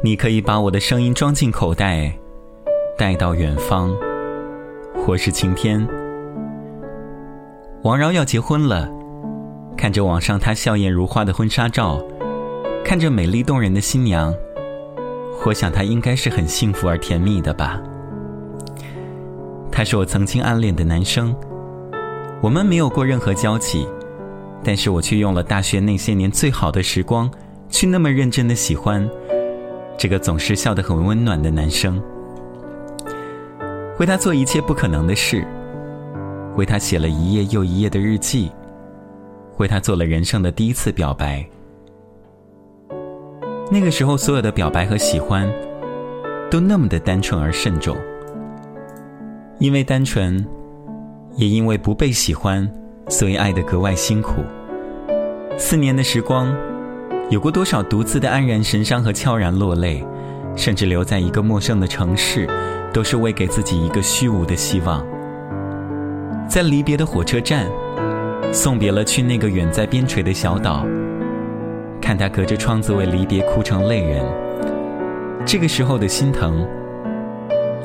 你可以把我的声音装进口袋，带到远方，或是晴天。王饶要结婚了，看着网上她笑靥如花的婚纱照，看着美丽动人的新娘，我想他应该是很幸福而甜蜜的吧。他是我曾经暗恋的男生，我们没有过任何交集，但是我却用了大学那些年最好的时光，去那么认真的喜欢。这个总是笑得很温暖的男生，为他做一切不可能的事，为他写了一页又一页的日记，为他做了人生的第一次表白。那个时候，所有的表白和喜欢，都那么的单纯而慎重。因为单纯，也因为不被喜欢，所以爱得格外辛苦。四年的时光。有过多少独自的黯然神伤和悄然落泪，甚至留在一个陌生的城市，都是为给自己一个虚无的希望。在离别的火车站，送别了去那个远在边陲的小岛，看他隔着窗子为离别哭成泪人。这个时候的心疼，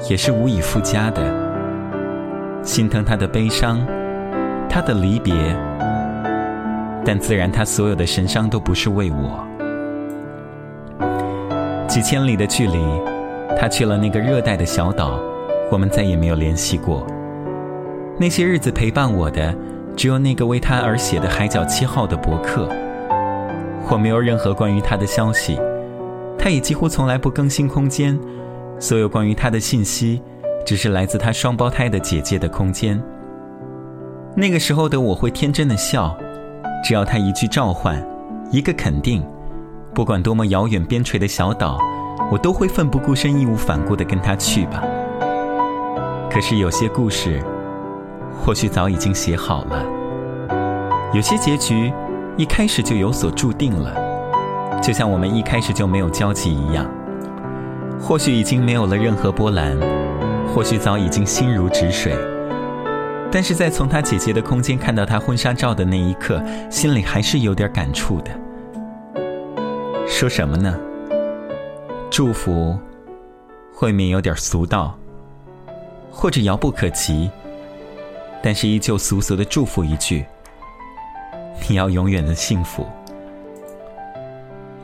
也是无以复加的。心疼他的悲伤，他的离别。但自然，他所有的神伤都不是为我。几千里的距离，他去了那个热带的小岛，我们再也没有联系过。那些日子陪伴我的，只有那个为他而写的《海角七号》的博客。我没有任何关于他的消息，他也几乎从来不更新空间。所有关于他的信息，只是来自他双胞胎的姐姐的空间。那个时候的我会天真的笑。只要他一句召唤，一个肯定，不管多么遥远边陲的小岛，我都会奋不顾身、义无反顾地跟他去吧。可是有些故事，或许早已经写好了；有些结局，一开始就有所注定了，就像我们一开始就没有交集一样。或许已经没有了任何波澜，或许早已经心如止水。但是在从他姐姐的空间看到他婚纱照的那一刻，心里还是有点感触的。说什么呢？祝福，未免有点俗道，或者遥不可及。但是依旧俗俗的祝福一句：你要永远的幸福。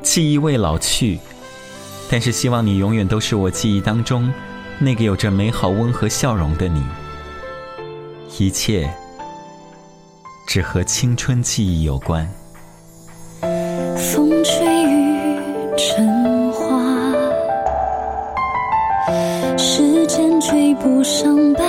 记忆未老去，但是希望你永远都是我记忆当中那个有着美好温和笑容的你。一切只和青春记忆有关。风吹雨成花，时间追不上白